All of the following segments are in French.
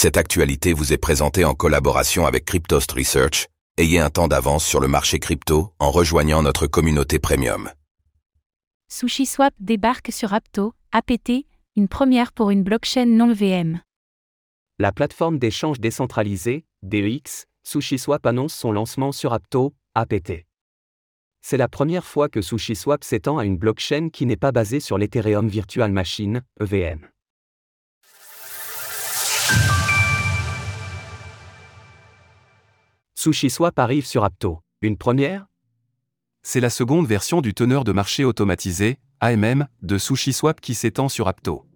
Cette actualité vous est présentée en collaboration avec Cryptost Research. Ayez un temps d'avance sur le marché crypto en rejoignant notre communauté premium. SushiSwap débarque sur Apto, APT, une première pour une blockchain non VM. La plateforme d'échange décentralisé, DEX, SushiSwap annonce son lancement sur Apto, APT. C'est la première fois que SushiSwap s'étend à une blockchain qui n'est pas basée sur l'Ethereum Virtual Machine, EVM. SushiSwap arrive sur Apto. Une première? C'est la seconde version du teneur de marché automatisé, AMM, de SushiSwap qui s'étend sur Apto.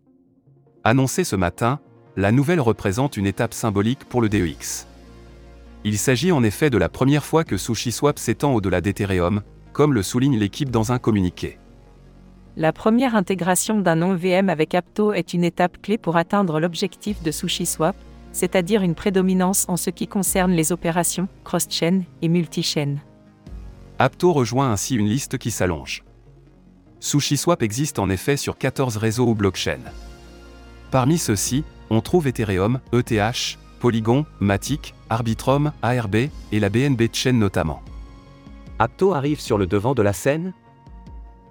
Annoncé ce matin, la nouvelle représente une étape symbolique pour le DEX. Il s'agit en effet de la première fois que SushiSwap s'étend au-delà d'Ethereum, comme le souligne l'équipe dans un communiqué. La première intégration d'un nom VM avec Apto est une étape clé pour atteindre l'objectif de SushiSwap, c'est-à-dire une prédominance en ce qui concerne les opérations cross-chain et multi-chain. Apto rejoint ainsi une liste qui s'allonge. SushiSwap existe en effet sur 14 réseaux ou blockchains. Parmi ceux-ci, on trouve Ethereum, ETH, Polygon, Matic, Arbitrum, ARB et la BNB Chain notamment. Apto arrive sur le devant de la scène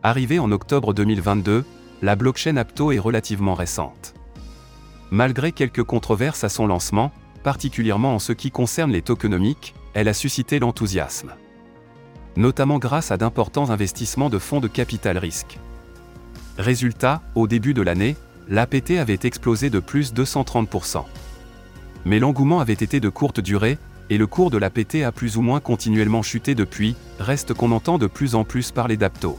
Arrivée en octobre 2022, la blockchain Apto est relativement récente. Malgré quelques controverses à son lancement, particulièrement en ce qui concerne les tokenomiques, elle a suscité l'enthousiasme. Notamment grâce à d'importants investissements de fonds de capital risque. Résultat, au début de l'année, l'APT avait explosé de plus de 130%. Mais l'engouement avait été de courte durée, et le cours de l'APT a plus ou moins continuellement chuté depuis, reste qu'on entend de plus en plus parler d'Apto.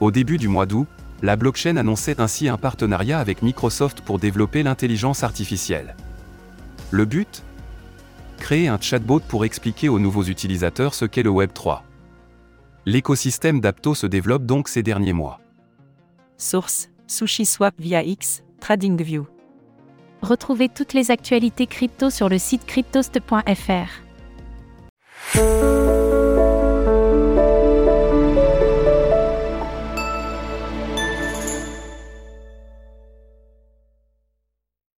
Au début du mois d'août, la blockchain annonçait ainsi un partenariat avec Microsoft pour développer l'intelligence artificielle. Le but? Créer un chatbot pour expliquer aux nouveaux utilisateurs ce qu'est le Web 3. L'écosystème d'Apto se développe donc ces derniers mois. Source SushiSwap via X, TradingView. Retrouvez toutes les actualités crypto sur le site cryptost.fr.